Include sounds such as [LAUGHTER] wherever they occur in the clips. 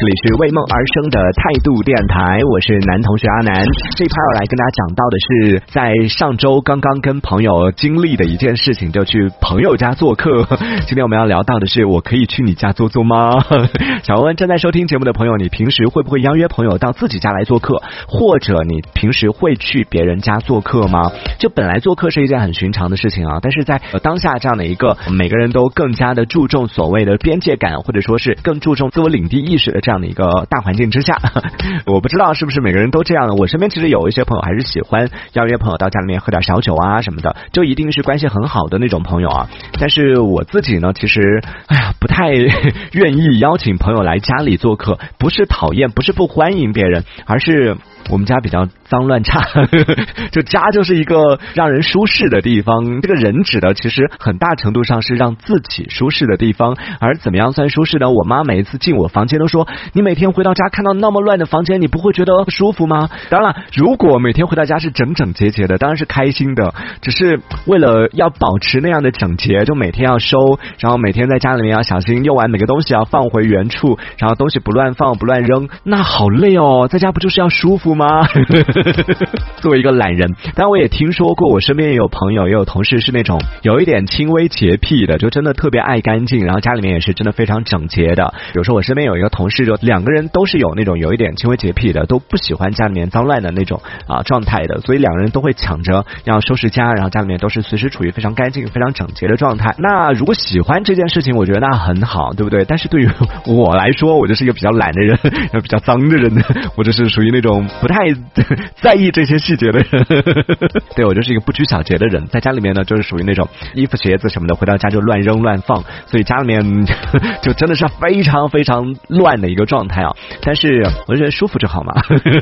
这里是为梦而生的态度电台，我是男同学阿南。这一趴要来跟大家讲到的是，在上周刚刚跟朋友经历的一件事情，就去朋友家做客。[LAUGHS] 今天我们要聊到的是，我可以去你家坐坐吗？想问问正在收听节目的朋友，你平时会不会邀约朋友到自己家来做客，或者你平时会去别人家做客吗？就本来做客是一件很寻常的事情啊，但是在当下这样的一个每个人都更加的注重所谓的边界感，或者说是更注重自我领地意识的这这样的一个大环境之下，[LAUGHS] 我不知道是不是每个人都这样的。我身边其实有一些朋友还是喜欢邀约朋友到家里面喝点小酒啊什么的，就一定是关系很好的那种朋友啊。但是我自己呢，其实哎呀不太愿意邀请朋友来家里做客，不是讨厌，不是不欢迎别人，而是我们家比较脏乱差，[LAUGHS] 就家就是一个让人舒适的地方。这个人指的其实很大程度上是让自己舒适的地方，而怎么样算舒适呢？我妈每一次进我房间都说：“你每天回到家看到那么乱的房间，你不会觉得舒服吗？”当然了，如果每天回到家是整整洁洁的，当然是开心的。只是为了要保持那样的整洁，就每天要收，然后每天在家里面要小心用完每个东西要放回原处，然后东西不乱放不乱扔，那好累哦。在家不就是要舒服吗？[LAUGHS] 作为一个懒人，当然我也听说过，我身边也有朋友也有同事是那种有一点轻微洁癖的，就真的特别爱干净，然后家里面也是真的非常整洁的。比如说我身边有一个同事，就两个人都是有那种有一点轻微洁癖的，都不喜欢家里面脏乱的那种啊状态的，所以两个人都会抢着要收拾家，然后家里面都是随时处于非常干净、非常整洁的状态。那如果喜欢这件事情，我觉得那很好，对不对？但是对于我来说，我就是一个比较懒的人，[LAUGHS] 比较脏的人，我就是属于那种不太在意这些细节的人。对我就是一个不拘小节的人，在家里面呢，就是属于那种衣服、鞋子什么的，回到家 [LAUGHS] 就乱扔乱放，所以家里面就真的是非常非常乱的一个个状态啊。但是我觉得舒服就好嘛，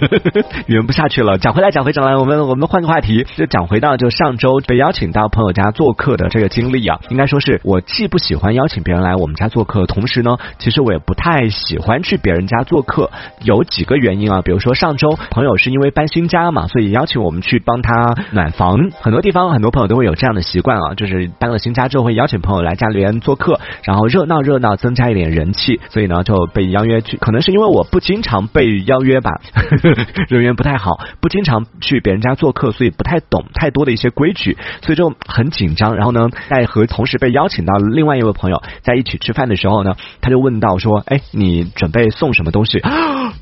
[LAUGHS] 圆不下去了。讲回来，讲回来，我们我们换个话题，就讲回到就上周被邀请到朋友家做客的这个经历啊，应该说是我既不喜欢邀请别人来我们家做客，同时呢，其实我也不太喜欢去别人家做客。有几个原因啊，比如说上周朋友是因为搬新家嘛，所以邀请我们去帮他暖房。很多地方很多朋友都会有这样的习惯啊，就是搬了新家之后会邀请朋友来家里面做客，然后热闹热闹，增加一点人气。所以呢，就被邀约可能是因为我不经常被邀约吧，[LAUGHS] 人缘不太好，不经常去别人家做客，所以不太懂太多的一些规矩，所以就很紧张。然后呢，在和同时被邀请到另外一位朋友在一起吃饭的时候呢，他就问到说：“哎，你准备送什么东西？”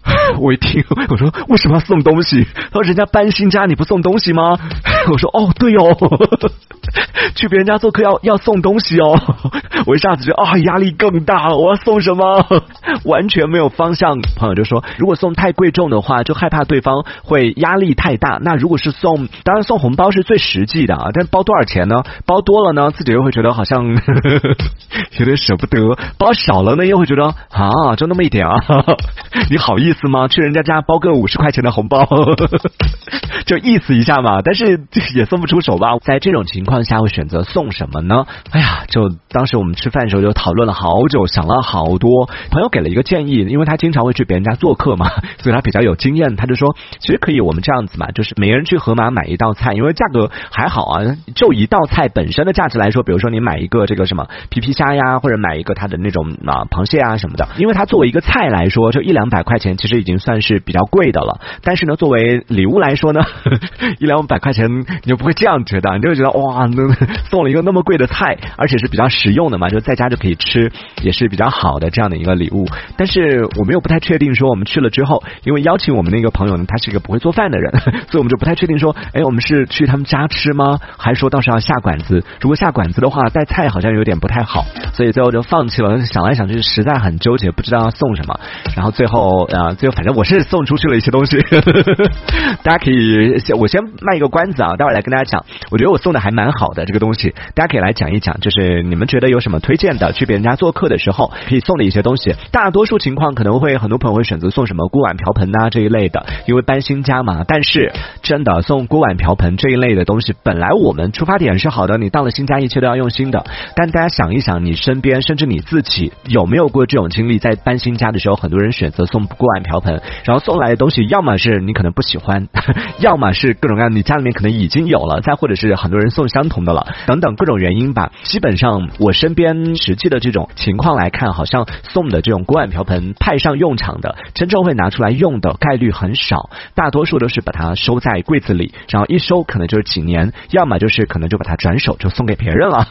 [GASPS] 我一听，我说：“为什么要送东西？”他说：“人家搬新家，你不送东西吗？” [LAUGHS] 我说：“哦，对哦，[LAUGHS] 去别人家做客要要送东西哦。”我一下子觉得啊，压力更大了。我要送什么？完全没有方向。朋友就说：“如果送太贵重的话，就害怕对方会压力太大。那如果是送，当然送红包是最实际的啊。但包多少钱呢？包多了呢，自己又会觉得好像 [LAUGHS] 有点舍不得；包少了呢，又会觉得啊，就那么一点啊，[LAUGHS] 你好意思吗？去人家家包个五十块钱的红包，[LAUGHS] 就意思一下嘛。但是也送不出手吧。在这种情况下，会选择送什么呢？哎呀，就当时我们吃饭的时候就讨论了好久，想了好多。朋友给了一个建议，因为他经常会去别人家做客嘛，[LAUGHS] 所以他比较有经验。他就说，其实可以我们这样子嘛，就是每个人去盒马买一道菜，因为价格还好啊。就一道菜本身的价值来说，比如说你买一个这个什么皮皮虾呀，或者买一个它的那种啊螃蟹啊什么的，因为它作为一个菜来说，就一两百块钱，其实已经算是比较贵的了。但是呢，作为礼物来说呢，[LAUGHS] 一两百块钱你就不会这样觉得，你就会觉得哇，那送了一个那么贵的菜，而且是比较实用的嘛，就在家就可以吃，也是比较好的这样的一个礼物。但是我们又不太确定说我们去了之后，因为邀请我们那个朋友呢，他是一个不会做饭的人，[LAUGHS] 所以我们就不太确定说，哎，我们是去他们家吃吗？还是说到时候要下馆子？如果下馆子的话，带菜好像有点不太好，所以最后就放弃了。想来想去，实在很纠结，不知道要送什么。然后最后啊，最后反正我是送出去了一些东西，[LAUGHS] 大家可以先我先卖一个关子啊，待会儿来跟大家讲。我觉得我送的还蛮好的这个东西，大家可以来讲一讲，就是你们觉得有什么推荐的？去别人家做客的时候可以送的一些东西。大多数情况可能会很多朋友会选择送什么锅碗瓢盆呐这一类的，因为搬新家嘛。但是真的送锅碗瓢盆这一类的东西，本来我们出发点是好的，你到了新家一切都要用心的。但大家想一想，你身边甚至你自己有没有过这种经历？在搬新家的时候，很多人选择送锅碗瓢盆。盆，然后送来的东西要么是你可能不喜欢，[LAUGHS] 要么是各种各样你家里面可能已经有了，再或者是很多人送相同的了，等等各种原因吧。基本上我身边实际的这种情况来看，好像送的这种锅碗瓢盆派上用场的，真正会拿出来用的概率很少，大多数都是把它收在柜子里，然后一收可能就是几年，要么就是可能就把它转手就送给别人了。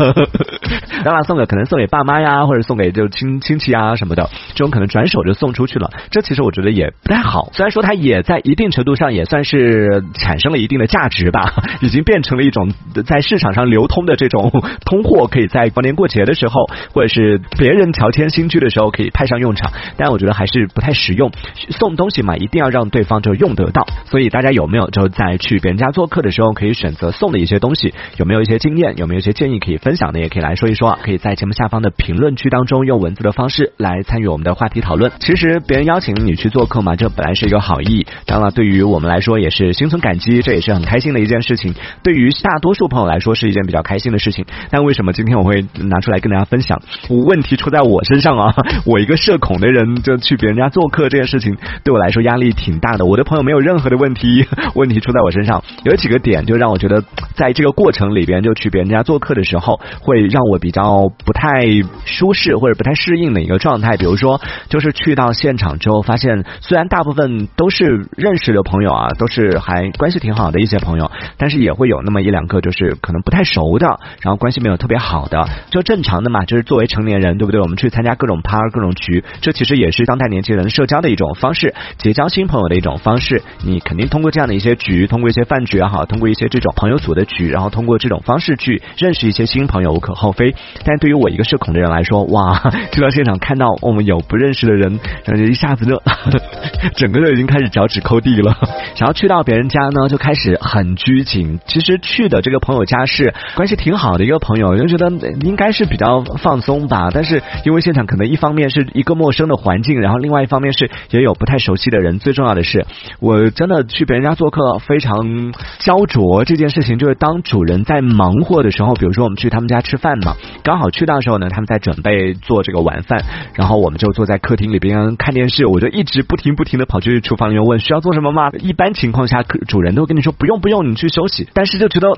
[LAUGHS] 当然送给可能送给爸妈呀，或者送给就亲亲戚啊什么的，这种可能转手就送出去了。这其实我觉得也不太好。虽然说它也在一定程度上也算是产生了一定的价值吧，已经变成了一种在市场上流通的这种通货，可以在过年过节的时候，或者是别人乔迁新居的时候可以派上用场。但但我觉得还是不太实用。送东西嘛，一定要让对方就用得到。所以大家有没有就在去别人家做客的时候，可以选择送的一些东西？有没有一些经验？有没有一些建议可以分享的？也可以来说一说。可以在节目下方的评论区当中用文字的方式来参与我们的话题讨论。其实别人邀请你去做客嘛，这本来是一个好意，当然对于我们来说也是心存感激，这也是很开心的一件事情。对于大多数朋友来说是一件比较开心的事情。但为什么今天我会拿出来跟大家分享？问题出在我身上啊！我一个社恐的人就去别人家做客这件事情，对我来说压力挺大的。我的朋友没有任何的问题，[LAUGHS] 问题出在我身上。有几个点就让我觉得，在这个过程里边就去别人家做客的时候，会让我比较不太舒适或者不太适应的一个状态。比如说，就是去到现场之后，发现虽然大部分都是认识的朋友啊，都是还关系挺好的一些朋友，但是也会有那么一两个就是可能不太熟的，然后关系没有特别好的，就正常的嘛。就是作为成年人，对不对？我们去参加各种趴、各种局，这其实也是当代年轻人社交的一种方式，结交新朋友的一种方式。你肯定通过这样的一些局，通过一些饭局也好，通过一些这种朋友组的局，然后通过这种方式去认识一些新朋友，无可厚非。但对于我一个社恐的人来说，哇，去到现场看到我们有不认识的人，然后就一下子就 [LAUGHS] 整个就已经开始脚趾抠地了。然后去到别人家呢，就开始很拘谨。其实去的这个朋友家是关系挺好的一个朋友，就觉得应该是比较放松吧。但是因为现场可能一方面是一个陌生的环境，然后另外一方面是也有不太熟悉的人。最重要的是，我真的去别人家做客非常焦灼。这件事情就是当主人在忙活的时候，比如说我们去他们家吃饭嘛，刚好去到的时候呢，他们在准备做这个晚饭，然后我们就坐在客厅里边看电视，我就一直不停不停的跑去厨房里面问需要做什么吗？一般情况下，主人都跟你说不用不用，你去休息。但是就觉得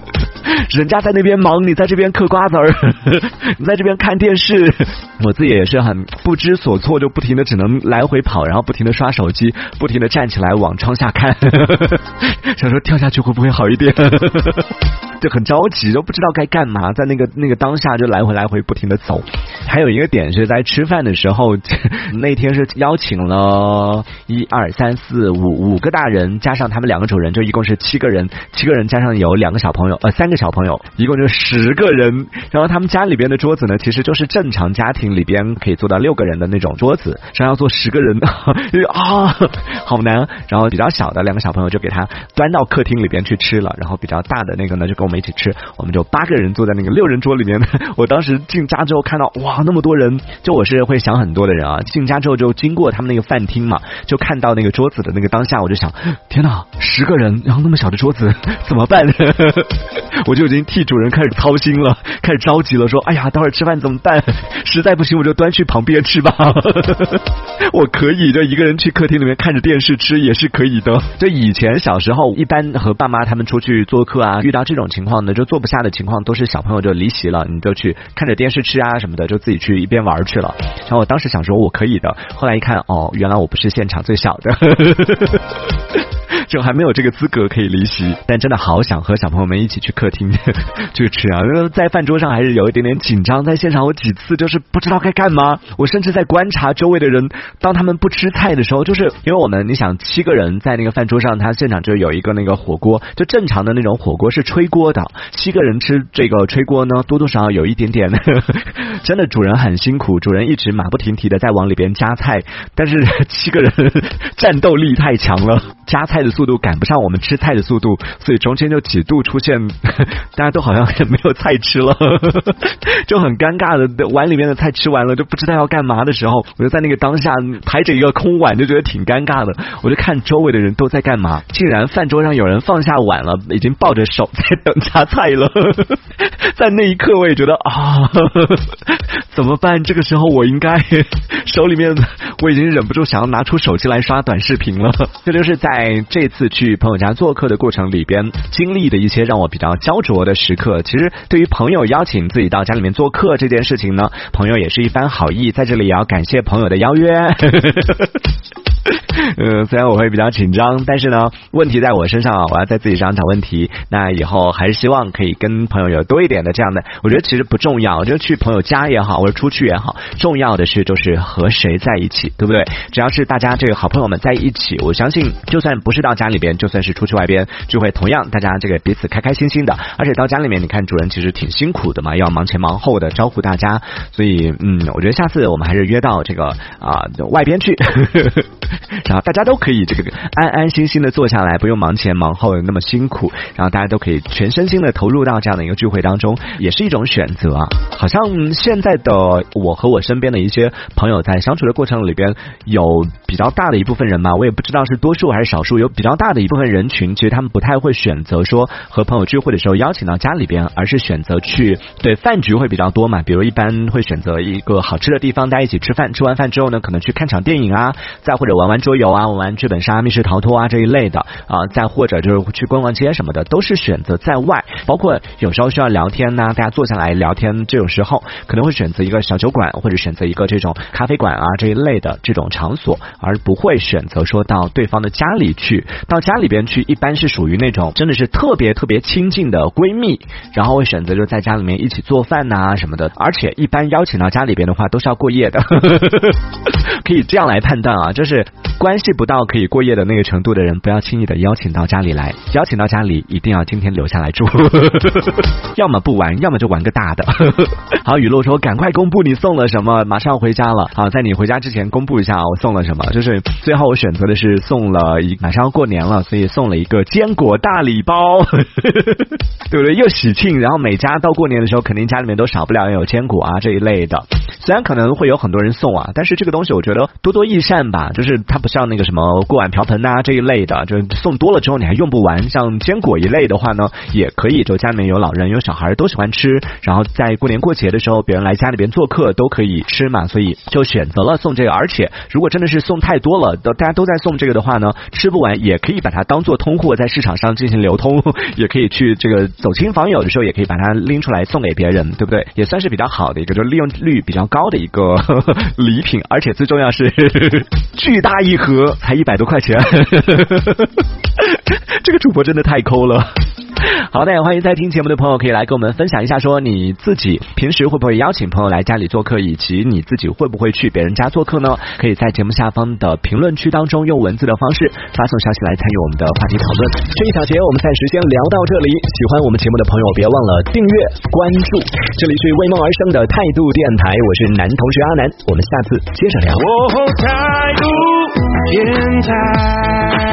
[LAUGHS] 人家在那边忙，你在这边嗑瓜子儿，[LAUGHS] 你在这边看电视，[LAUGHS] 我自己也是很不知所措，就不停的只能来回跑，然后不停的刷手机，不停的站起来往窗下看，想说跳下去会不会好一点。[LAUGHS] 就很着急，都不知道该干嘛，在那个那个当下就来回来回不停的走。还有一个点是在吃饭的时候，[LAUGHS] 那天是邀请了一二三四五五个大人，加上他们两个主人，就一共是七个人。七个人加上有两个小朋友，呃，三个小朋友，一共就十个人。然后他们家里边的桌子呢，其实就是正常家庭里边可以坐到六个人的那种桌子，上要坐十个人，[LAUGHS] 啊，好难。然后比较小的两个小朋友就给他端到客厅里边去吃了，然后比比较大的那个呢就跟我们一起吃。我们就八个人坐在那个六人桌里面。[LAUGHS] 我当时进家之后看到，哇，那么多人，就我是会想很多的人啊。进家之后就经过他们那个饭厅嘛，就看到那个桌子的那个当下，我就想，天哪，十个人，然后那么小的桌子 [LAUGHS] 怎么办？[LAUGHS] 我就已经替主人开始操心了，开始着急了，说，哎呀，待会儿吃饭怎么办？实在不行我就端去旁边吃吧。我可以就一个人去客厅里面看着电视吃也是可以的。就以前小时候一般和爸妈他们出去做客啊，遇到这种情况呢，就坐不下的情况，都是小朋友就离席了，你就去看着电视吃啊什么的，就自己去一边玩去了。然后我当时想说我可以的，后来一看，哦，原来我不是现场最小的。[LAUGHS] 就还没有这个资格可以离席，但真的好想和小朋友们一起去客厅 [LAUGHS] 去吃啊！因为在饭桌上还是有一点点紧张，在现场我几次就是不知道该干嘛，我甚至在观察周围的人，当他们不吃菜的时候，就是因为我们你想七个人在那个饭桌上，他现场就有一个那个火锅，就正常的那种火锅是吹锅的，七个人吃这个吹锅呢，多多少少有一点点，[LAUGHS] 真的主人很辛苦，主人一直马不停蹄的在往里边加菜，但是七个人 [LAUGHS] 战斗力太强了，加菜的。速度赶不上我们吃菜的速度，所以中间就几度出现，[LAUGHS] 大家都好像也没有菜吃了，[LAUGHS] 就很尴尬的碗里面的菜吃完了，就不知道要干嘛的时候，我就在那个当下抬着一个空碗，就觉得挺尴尬的。我就看周围的人都在干嘛，竟然饭桌上有人放下碗了，已经抱着手在等夹 [LAUGHS] 菜了。在那一刻，我也觉得啊，怎么办？这个时候我应该手里面我已经忍不住想要拿出手机来刷短视频了。这就是在这次去朋友家做客的过程里边经历的一些让我比较焦灼的时刻。其实对于朋友邀请自己到家里面做客这件事情呢，朋友也是一番好意，在这里也要感谢朋友的邀约。[LAUGHS] 嗯，[LAUGHS] 虽然我会比较紧张，但是呢，问题在我身上啊，我要在自己身上找问题。那以后还是希望可以跟朋友有多一点的这样的，我觉得其实不重要，就去朋友家也好，或者出去也好，重要的是就是和谁在一起，对不对？只要是大家这个好朋友们在一起，我相信就算不是到家里边，就算是出去外边聚会，同样大家这个彼此开开心心的。而且到家里面，你看主人其实挺辛苦的嘛，要忙前忙后的招呼大家，所以嗯，我觉得下次我们还是约到这个啊外边去。[LAUGHS] 然后大家都可以这个安安心心的坐下来，不用忙前忙后的那么辛苦，然后大家都可以全身心的投入到这样的一个聚会当中，也是一种选择啊。好像现在的我和我身边的一些朋友在相处的过程里边，有比较大的一部分人嘛，我也不知道是多数还是少数，有比较大的一部分人群，其实他们不太会选择说和朋友聚会的时候邀请到家里边，而是选择去对饭局会比较多嘛，比如一般会选择一个好吃的地方，大家一起吃饭，吃完饭之后呢，可能去看场电影啊，再或者玩玩桌游啊，玩玩剧本杀、密室逃脱啊这一类的啊，再或者就是去逛逛街什么的，都是选择在外。包括有时候需要聊天呐，大家坐下来聊天这种时候，可能会选择一个小酒馆，或者选择一个这种咖啡馆啊这一类的这种场所，而不会选择说到对方的家里去。到家里边去，一般是属于那种真的是特别特别亲近的闺蜜，然后会选择就在家里面一起做饭呐什么的。而且一般邀请到家里边的话，都是要过夜的，可以这样来判断啊，就是关系不到可以过夜的那个程度的人，不要轻易的邀请到家里来。邀请到家里，一定要今天留下来住，[LAUGHS] 要么不玩，要么就玩个大的。[LAUGHS] 好，雨露说赶快公布你送了什么，马上要回家了。好，在你回家之前公布一下我送了什么。就是最后我选择的是送了一，马上要过年了，所以送了一个坚果大礼包，[LAUGHS] 对不对？又喜庆，然后每家到过年的时候，肯定家里面都少不了有坚果啊这一类的。虽然可能会有很多人送啊，但是这个东西我觉得多多益善吧。就是它不像那个什么锅碗瓢盆呐这一类的，就送多了之后你还用不完。像坚果一类的话呢，也可以，就家里面有老人有小孩都喜欢吃，然后在过年过节的时候，别人来家里边做客都可以吃嘛，所以就选择了送这个。而且如果真的是送太多了，都大家都在送这个的话呢，吃不完也可以把它当做通货在市场上进行流通，[LAUGHS] 也可以去这个走亲访友的时候也可以把它拎出来送给别人，对不对？也算是比较好的一个，就利用率比较高的一个呵 [LAUGHS] 呵礼品，而且最重要是 [LAUGHS] 巨大一盒，才一百多块钱，[LAUGHS] 这个主播真的太抠了。[LAUGHS] 好的，欢迎在听节目的朋友可以来跟我们分享一下，说你自己平时会不会邀请朋友来家里做客，以及你自己会不会去别人家做客呢？可以在节目下方的评论区当中用文字的方式发送消息来参与我们的话题讨论。这一小节我们暂时先聊到这里，喜欢我们节目的朋友别忘了订阅关注。这里是为梦而生的态度电台，我是男同学阿南，我们下次接着聊。态度电台。